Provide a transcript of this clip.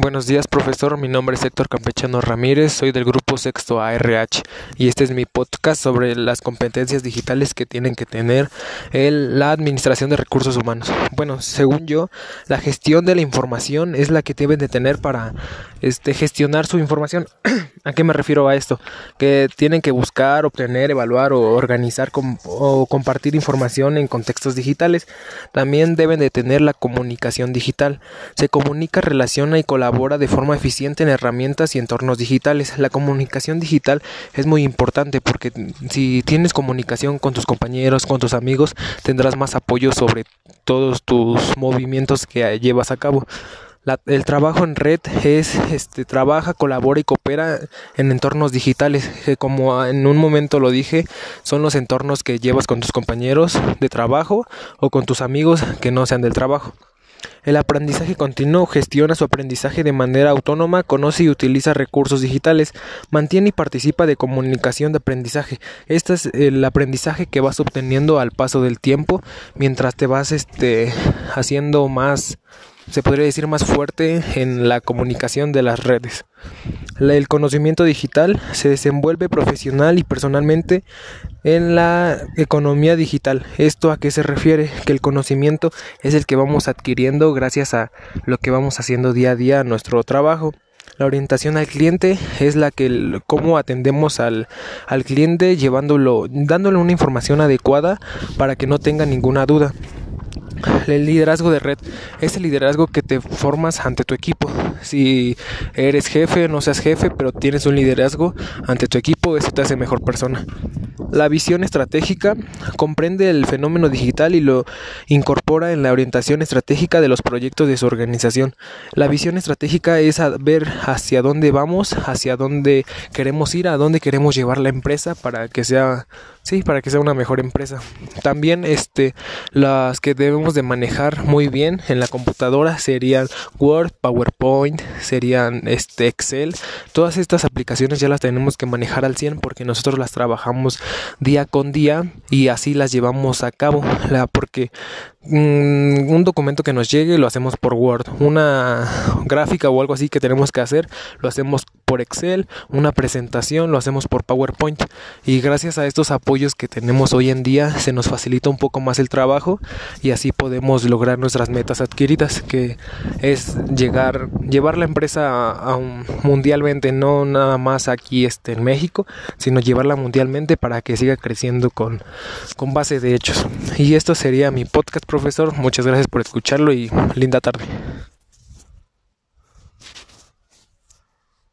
Buenos días, profesor. Mi nombre es Héctor Campechano Ramírez, soy del grupo Sexto ARH y este es mi podcast sobre las competencias digitales que tienen que tener el, la administración de recursos humanos. Bueno, según yo, la gestión de la información es la que deben de tener para este, gestionar su información. ¿A qué me refiero a esto? Que tienen que buscar, obtener, evaluar o organizar o compartir información en contextos digitales. También deben de tener la comunicación digital. Se comunica, relaciona y colabora de forma eficiente en herramientas y entornos digitales. La comunicación digital es muy importante porque si tienes comunicación con tus compañeros, con tus amigos, tendrás más apoyo sobre todos tus movimientos que llevas a cabo. El trabajo en red es, este, trabaja, colabora y coopera en entornos digitales, que como en un momento lo dije, son los entornos que llevas con tus compañeros de trabajo o con tus amigos que no sean del trabajo. El aprendizaje continuo gestiona su aprendizaje de manera autónoma, conoce y utiliza recursos digitales, mantiene y participa de comunicación de aprendizaje. Este es el aprendizaje que vas obteniendo al paso del tiempo mientras te vas este, haciendo más se podría decir más fuerte en la comunicación de las redes. El conocimiento digital se desenvuelve profesional y personalmente en la economía digital. ¿Esto a qué se refiere? Que el conocimiento es el que vamos adquiriendo gracias a lo que vamos haciendo día a día en nuestro trabajo. La orientación al cliente es la que cómo atendemos al, al cliente llevándolo, dándole una información adecuada para que no tenga ninguna duda. El liderazgo de red es el liderazgo que te formas ante tu equipo. Si eres jefe, no seas jefe, pero tienes un liderazgo ante tu equipo, eso te hace mejor persona. La visión estratégica comprende el fenómeno digital y lo incorpora en la orientación estratégica de los proyectos de su organización. La visión estratégica es ver hacia dónde vamos, hacia dónde queremos ir, a dónde queremos llevar la empresa para que sea, sí, para que sea una mejor empresa. También este las que debemos de manejar muy bien en la computadora serían Word, PowerPoint, serían este Excel. Todas estas aplicaciones ya las tenemos que manejar al 100 porque nosotros las trabajamos día con día y así las llevamos a cabo la, porque un documento que nos llegue lo hacemos por Word. Una gráfica o algo así que tenemos que hacer lo hacemos por Excel. Una presentación lo hacemos por PowerPoint. Y gracias a estos apoyos que tenemos hoy en día se nos facilita un poco más el trabajo y así podemos lograr nuestras metas adquiridas que es llegar llevar la empresa a, un, mundialmente no nada más aquí este en México sino llevarla mundialmente para que siga creciendo con, con base de hechos. Y esto sería mi podcast, profesor. Muchas gracias por escucharlo y linda tarde.